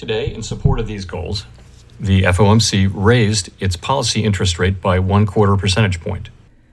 Today, in support of these goals, the FOMC raised its policy interest rate by one quarter percentage point.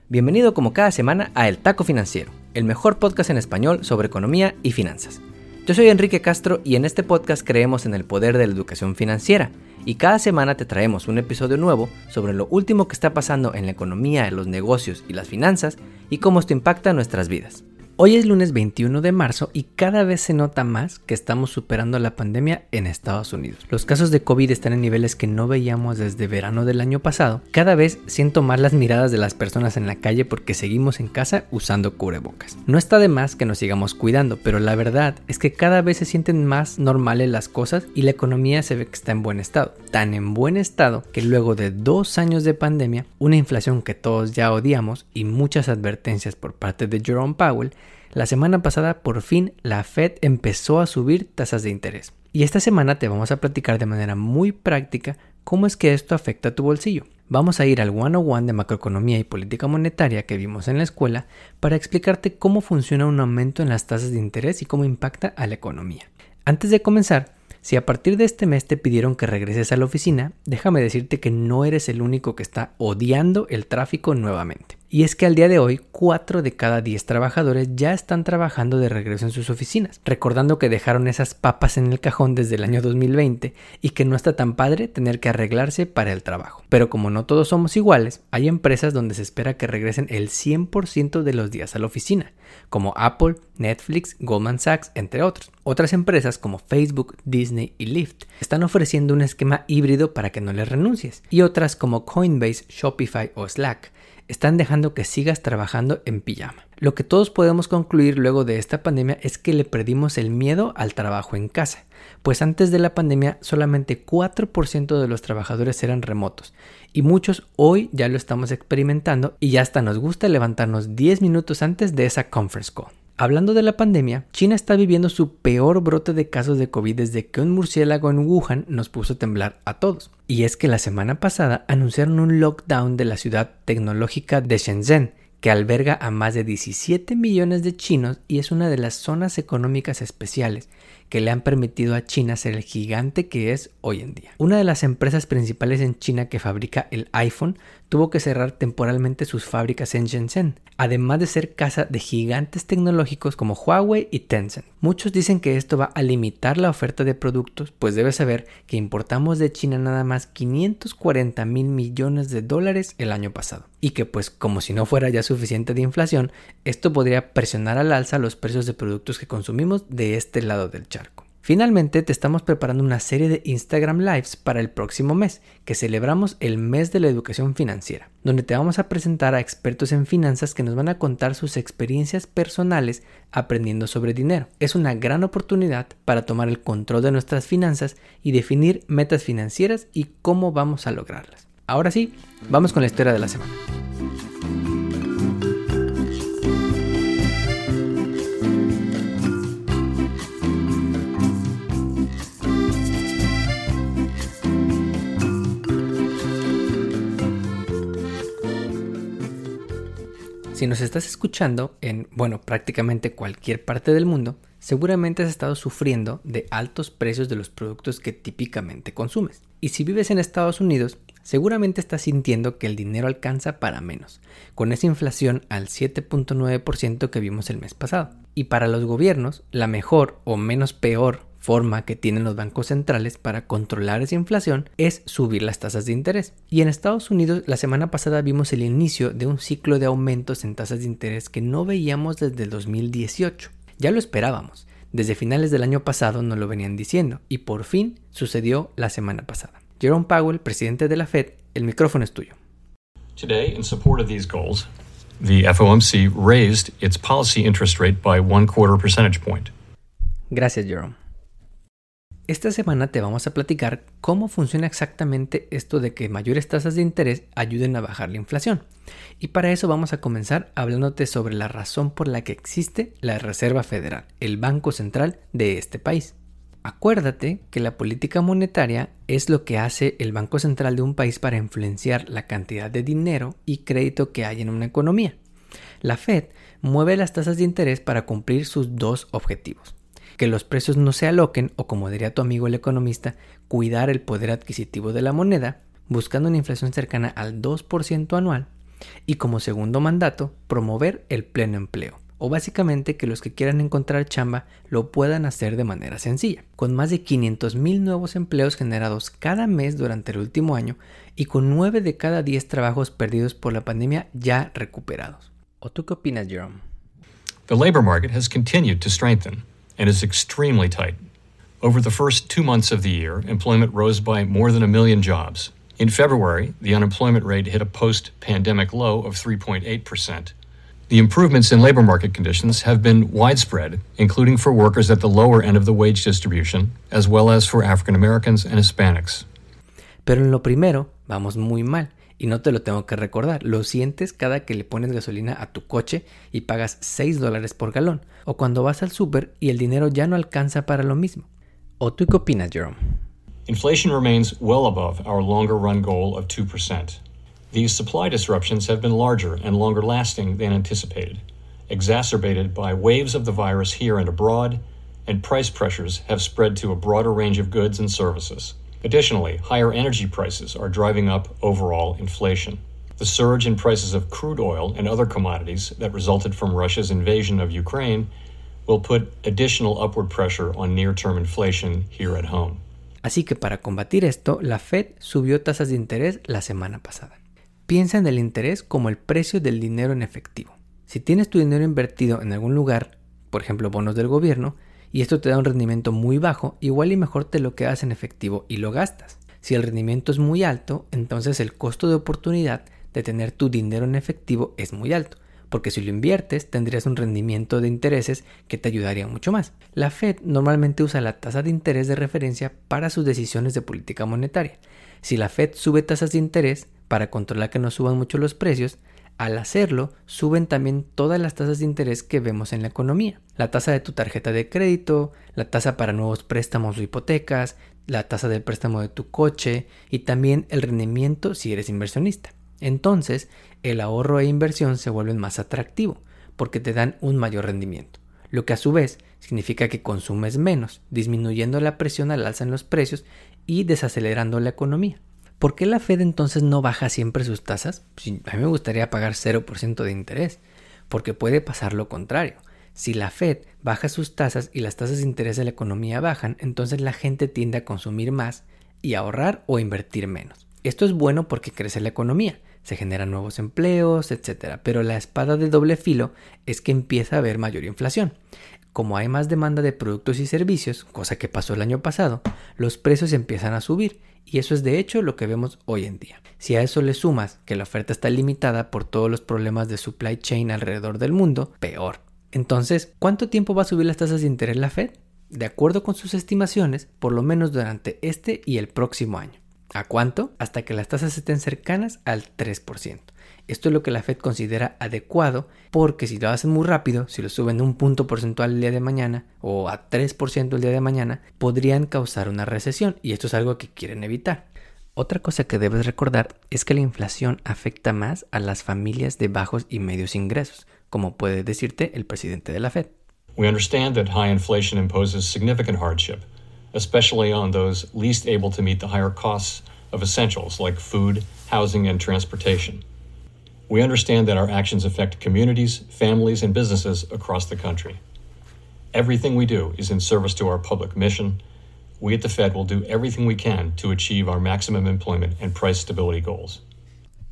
Bienvenido como cada semana a El Taco Financiero, el mejor podcast en español sobre economía y finanzas. Yo soy Enrique Castro y en este podcast creemos en el poder de la educación financiera y cada semana te traemos un episodio nuevo sobre lo último que está pasando en la economía, los negocios y las finanzas y cómo esto impacta nuestras vidas. Hoy es lunes 21 de marzo y cada vez se nota más que estamos superando la pandemia en Estados Unidos. Los casos de COVID están en niveles que no veíamos desde verano del año pasado. Cada vez siento más las miradas de las personas en la calle porque seguimos en casa usando cubrebocas. No está de más que nos sigamos cuidando, pero la verdad es que cada vez se sienten más normales las cosas y la economía se ve que está en buen estado. Tan en buen estado que luego de dos años de pandemia, una inflación que todos ya odiamos y muchas advertencias por parte de Jerome Powell, la semana pasada por fin la Fed empezó a subir tasas de interés. Y esta semana te vamos a platicar de manera muy práctica cómo es que esto afecta a tu bolsillo. Vamos a ir al 101 de macroeconomía y política monetaria que vimos en la escuela para explicarte cómo funciona un aumento en las tasas de interés y cómo impacta a la economía. Antes de comenzar, si a partir de este mes te pidieron que regreses a la oficina, déjame decirte que no eres el único que está odiando el tráfico nuevamente. Y es que al día de hoy, 4 de cada 10 trabajadores ya están trabajando de regreso en sus oficinas, recordando que dejaron esas papas en el cajón desde el año 2020 y que no está tan padre tener que arreglarse para el trabajo. Pero como no todos somos iguales, hay empresas donde se espera que regresen el 100% de los días a la oficina, como Apple, Netflix, Goldman Sachs, entre otros. Otras empresas como Facebook, Disney y Lyft están ofreciendo un esquema híbrido para que no les renuncies, y otras como Coinbase, Shopify o Slack están dejando que sigas trabajando en pijama. Lo que todos podemos concluir luego de esta pandemia es que le perdimos el miedo al trabajo en casa, pues antes de la pandemia solamente 4% de los trabajadores eran remotos y muchos hoy ya lo estamos experimentando y ya hasta nos gusta levantarnos 10 minutos antes de esa conference call. Hablando de la pandemia, China está viviendo su peor brote de casos de COVID desde que un murciélago en Wuhan nos puso a temblar a todos. Y es que la semana pasada anunciaron un lockdown de la ciudad tecnológica de Shenzhen, que alberga a más de 17 millones de chinos y es una de las zonas económicas especiales que le han permitido a China ser el gigante que es hoy en día. Una de las empresas principales en China que fabrica el iPhone tuvo que cerrar temporalmente sus fábricas en Shenzhen, además de ser casa de gigantes tecnológicos como Huawei y Tencent. Muchos dicen que esto va a limitar la oferta de productos, pues debes saber que importamos de China nada más 540 mil millones de dólares el año pasado. Y que pues como si no fuera ya suficiente de inflación, esto podría presionar al alza los precios de productos que consumimos de este lado del charco. Finalmente te estamos preparando una serie de Instagram Lives para el próximo mes, que celebramos el mes de la educación financiera, donde te vamos a presentar a expertos en finanzas que nos van a contar sus experiencias personales aprendiendo sobre dinero. Es una gran oportunidad para tomar el control de nuestras finanzas y definir metas financieras y cómo vamos a lograrlas. Ahora sí, vamos con la historia de la semana. Si nos estás escuchando en, bueno, prácticamente cualquier parte del mundo, seguramente has estado sufriendo de altos precios de los productos que típicamente consumes. Y si vives en Estados Unidos, seguramente estás sintiendo que el dinero alcanza para menos, con esa inflación al 7.9% que vimos el mes pasado. Y para los gobiernos, la mejor o menos peor forma que tienen los bancos centrales para controlar esa inflación es subir las tasas de interés. Y en Estados Unidos la semana pasada vimos el inicio de un ciclo de aumentos en tasas de interés que no veíamos desde el 2018. Ya lo esperábamos. Desde finales del año pasado nos lo venían diciendo y por fin sucedió la semana pasada. Jerome Powell, presidente de la Fed, el micrófono es tuyo. Today, in support of these goals, the FOMC raised its policy interest rate by one quarter percentage point. Gracias, Jerome. Esta semana te vamos a platicar cómo funciona exactamente esto de que mayores tasas de interés ayuden a bajar la inflación. Y para eso vamos a comenzar hablándote sobre la razón por la que existe la Reserva Federal, el Banco Central de este país. Acuérdate que la política monetaria es lo que hace el Banco Central de un país para influenciar la cantidad de dinero y crédito que hay en una economía. La Fed mueve las tasas de interés para cumplir sus dos objetivos que los precios no se aloquen o como diría tu amigo el economista, cuidar el poder adquisitivo de la moneda, buscando una inflación cercana al 2% anual y como segundo mandato, promover el pleno empleo o básicamente que los que quieran encontrar chamba lo puedan hacer de manera sencilla, con más de 500 mil nuevos empleos generados cada mes durante el último año y con 9 de cada 10 trabajos perdidos por la pandemia ya recuperados. ¿O tú qué opinas, Jerome? The labor market has continued to strengthen and is extremely tight. Over the first two months of the year, employment rose by more than a million jobs. In February, the unemployment rate hit a post pandemic low of 3.8%. The improvements in labor market conditions have been widespread, including for workers at the lower end of the wage distribution, as well as for African Americans and Hispanics. Pero en lo primero, vamos muy mal. Y no te lo tengo que recordar, lo sientes cada que le pones gasolina a tu coche y pagas 6 dólares por galón, o cuando vas al súper y el dinero ya no alcanza para lo mismo. ¿O tú qué opinas, Jerome? Inflation remains well above our longer run goal of 2%. These supply disruptions have been larger and longer lasting than anticipated, exacerbated by waves of the virus here and abroad, and price pressures have spread to a broader range of goods and services. Additionally, higher energy prices are driving up overall inflation. The surge in prices of crude oil and other commodities that resulted from Russia's invasion of Ukraine will put additional upward pressure on near term inflation here at home. Así que para combatir esto, la Fed subió tasas de interés la semana pasada. Piensa en el interés como el precio del dinero en efectivo. Si tienes tu dinero invertido en algún lugar, por ejemplo bonos del gobierno, y esto te da un rendimiento muy bajo, igual y mejor te lo quedas en efectivo y lo gastas. Si el rendimiento es muy alto, entonces el costo de oportunidad de tener tu dinero en efectivo es muy alto, porque si lo inviertes tendrías un rendimiento de intereses que te ayudaría mucho más. La Fed normalmente usa la tasa de interés de referencia para sus decisiones de política monetaria. Si la Fed sube tasas de interés para controlar que no suban mucho los precios, al hacerlo, suben también todas las tasas de interés que vemos en la economía. La tasa de tu tarjeta de crédito, la tasa para nuevos préstamos o hipotecas, la tasa del préstamo de tu coche y también el rendimiento si eres inversionista. Entonces, el ahorro e inversión se vuelven más atractivo porque te dan un mayor rendimiento, lo que a su vez significa que consumes menos, disminuyendo la presión al alza en los precios y desacelerando la economía. ¿Por qué la Fed entonces no baja siempre sus tasas? a mí me gustaría pagar 0% de interés, porque puede pasar lo contrario. Si la Fed baja sus tasas y las tasas de interés de la economía bajan, entonces la gente tiende a consumir más y ahorrar o invertir menos. Esto es bueno porque crece la economía, se generan nuevos empleos, etc. Pero la espada de doble filo es que empieza a haber mayor inflación. Como hay más demanda de productos y servicios, cosa que pasó el año pasado, los precios empiezan a subir y eso es de hecho lo que vemos hoy en día. Si a eso le sumas que la oferta está limitada por todos los problemas de supply chain alrededor del mundo, peor. Entonces, ¿cuánto tiempo va a subir las tasas de interés la Fed? De acuerdo con sus estimaciones, por lo menos durante este y el próximo año. ¿A cuánto? Hasta que las tasas estén cercanas al 3%. Esto es lo que la Fed considera adecuado porque si lo hacen muy rápido, si lo suben un punto porcentual el día de mañana o a 3% el día de mañana, podrían causar una recesión y esto es algo que quieren evitar. Otra cosa que debes recordar es que la inflación afecta más a las familias de bajos y medios ingresos, como puede decirte el presidente de la Fed. We understand that high inflation imposes significant hardship, especially on those least able to meet the higher costs of essentials like food, housing and transportation. We understand that our actions affect communities, families, and businesses across the country. Everything we do is in service to our public mission. We at the Fed will do everything we can to achieve our maximum employment and price stability goals.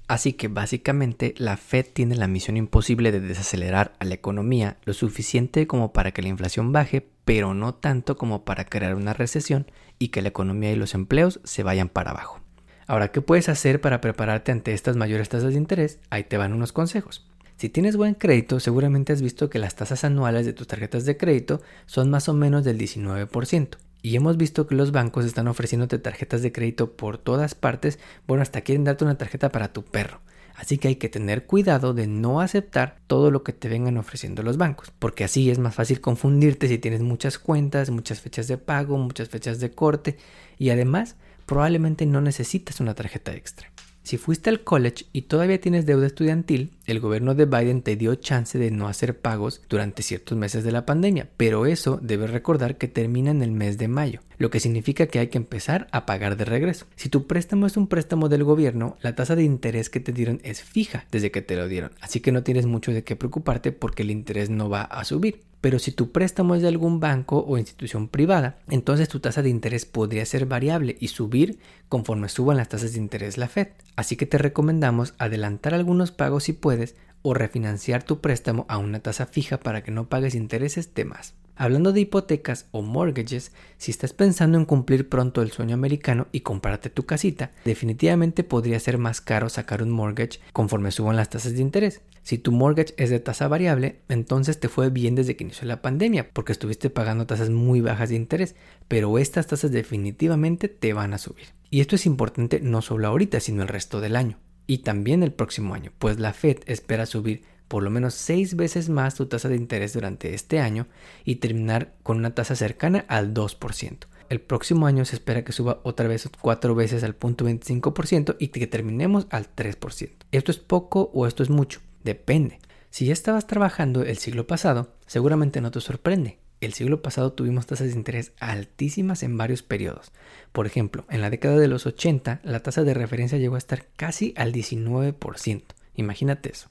Así que básicamente la Fed tiene la misión imposible de desacelerar a la economía lo suficiente como para que la inflación baje, pero no tanto como para crear una recesión y que la economía y los empleos se vayan para abajo. Ahora, ¿qué puedes hacer para prepararte ante estas mayores tasas de interés? Ahí te van unos consejos. Si tienes buen crédito, seguramente has visto que las tasas anuales de tus tarjetas de crédito son más o menos del 19%. Y hemos visto que los bancos están ofreciéndote tarjetas de crédito por todas partes, bueno, hasta quieren darte una tarjeta para tu perro. Así que hay que tener cuidado de no aceptar todo lo que te vengan ofreciendo los bancos, porque así es más fácil confundirte si tienes muchas cuentas, muchas fechas de pago, muchas fechas de corte y además probablemente no necesitas una tarjeta extra. Si fuiste al college y todavía tienes deuda estudiantil, el gobierno de Biden te dio chance de no hacer pagos durante ciertos meses de la pandemia, pero eso debes recordar que termina en el mes de mayo, lo que significa que hay que empezar a pagar de regreso. Si tu préstamo es un préstamo del gobierno, la tasa de interés que te dieron es fija desde que te lo dieron, así que no tienes mucho de qué preocuparte porque el interés no va a subir. Pero si tu préstamo es de algún banco o institución privada, entonces tu tasa de interés podría ser variable y subir conforme suban las tasas de interés la Fed. Así que te recomendamos adelantar algunos pagos si puedes o refinanciar tu préstamo a una tasa fija para que no pagues intereses de más. Hablando de hipotecas o mortgages, si estás pensando en cumplir pronto el sueño americano y comprarte tu casita, definitivamente podría ser más caro sacar un mortgage conforme suban las tasas de interés. Si tu mortgage es de tasa variable, entonces te fue bien desde que inició la pandemia porque estuviste pagando tasas muy bajas de interés, pero estas tasas definitivamente te van a subir. Y esto es importante no solo ahorita, sino el resto del año y también el próximo año, pues la Fed espera subir por lo menos seis veces más tu tasa de interés durante este año y terminar con una tasa cercana al 2%. El próximo año se espera que suba otra vez cuatro veces al punto 25% y que terminemos al 3%. ¿Esto es poco o esto es mucho? Depende. Si ya estabas trabajando el siglo pasado, seguramente no te sorprende. El siglo pasado tuvimos tasas de interés altísimas en varios periodos. Por ejemplo, en la década de los 80 la tasa de referencia llegó a estar casi al 19%. Imagínate eso.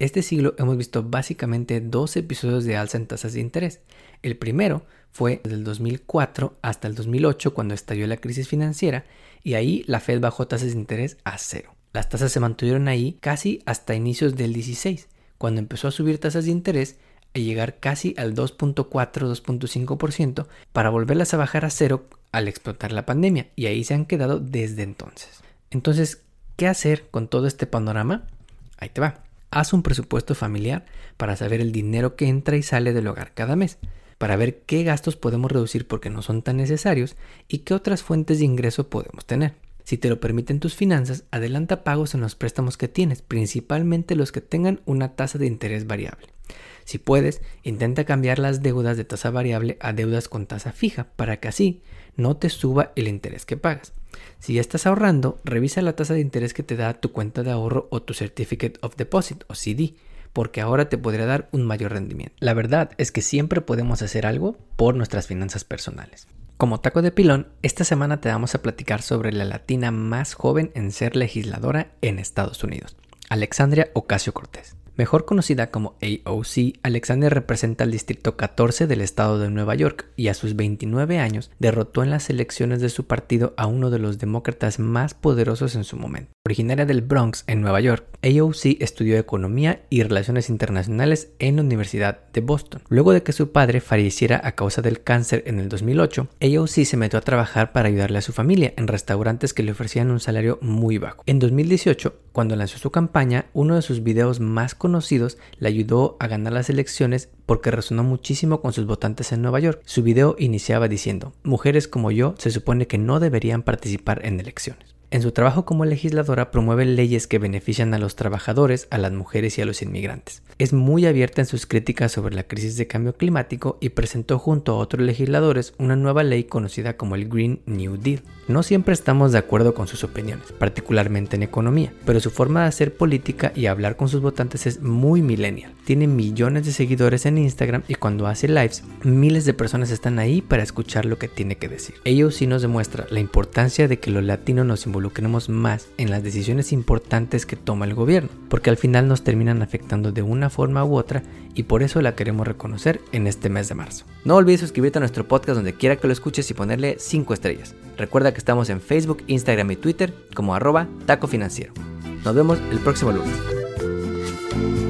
Este siglo hemos visto básicamente dos episodios de alza en tasas de interés. El primero fue del 2004 hasta el 2008 cuando estalló la crisis financiera y ahí la Fed bajó tasas de interés a cero. Las tasas se mantuvieron ahí casi hasta inicios del 16, cuando empezó a subir tasas de interés y llegar casi al 2.4-2.5% para volverlas a bajar a cero al explotar la pandemia y ahí se han quedado desde entonces. Entonces, ¿qué hacer con todo este panorama? Ahí te va. Haz un presupuesto familiar para saber el dinero que entra y sale del hogar cada mes, para ver qué gastos podemos reducir porque no son tan necesarios y qué otras fuentes de ingreso podemos tener. Si te lo permiten tus finanzas, adelanta pagos en los préstamos que tienes, principalmente los que tengan una tasa de interés variable. Si puedes, intenta cambiar las deudas de tasa variable a deudas con tasa fija para que así no te suba el interés que pagas. Si ya estás ahorrando, revisa la tasa de interés que te da tu cuenta de ahorro o tu Certificate of Deposit o CD, porque ahora te podría dar un mayor rendimiento. La verdad es que siempre podemos hacer algo por nuestras finanzas personales. Como taco de pilón, esta semana te vamos a platicar sobre la latina más joven en ser legisladora en Estados Unidos, Alexandria Ocasio Cortés. Mejor conocida como AOC, Alexander representa al Distrito 14 del estado de Nueva York y a sus 29 años derrotó en las elecciones de su partido a uno de los demócratas más poderosos en su momento. Originaria del Bronx, en Nueva York, AOC estudió economía y relaciones internacionales en la Universidad de Boston. Luego de que su padre falleciera a causa del cáncer en el 2008, AOC se metió a trabajar para ayudarle a su familia en restaurantes que le ofrecían un salario muy bajo. En 2018, cuando lanzó su campaña, uno de sus videos más conocidos le ayudó a ganar las elecciones porque resonó muchísimo con sus votantes en Nueva York. Su video iniciaba diciendo, mujeres como yo se supone que no deberían participar en elecciones. En su trabajo como legisladora promueve leyes que benefician a los trabajadores, a las mujeres y a los inmigrantes. Es muy abierta en sus críticas sobre la crisis de cambio climático y presentó junto a otros legisladores una nueva ley conocida como el Green New Deal. No siempre estamos de acuerdo con sus opiniones, particularmente en economía, pero su forma de hacer política y hablar con sus votantes es muy millennial. Tiene millones de seguidores en Instagram y cuando hace lives, miles de personas están ahí para escuchar lo que tiene que decir. Ello sí nos demuestra la importancia de que los latinos nos involucren involucremos más en las decisiones importantes que toma el gobierno, porque al final nos terminan afectando de una forma u otra y por eso la queremos reconocer en este mes de marzo. No olvides suscribirte a nuestro podcast donde quiera que lo escuches y ponerle 5 estrellas. Recuerda que estamos en Facebook, Instagram y Twitter como arroba taco. Nos vemos el próximo lunes.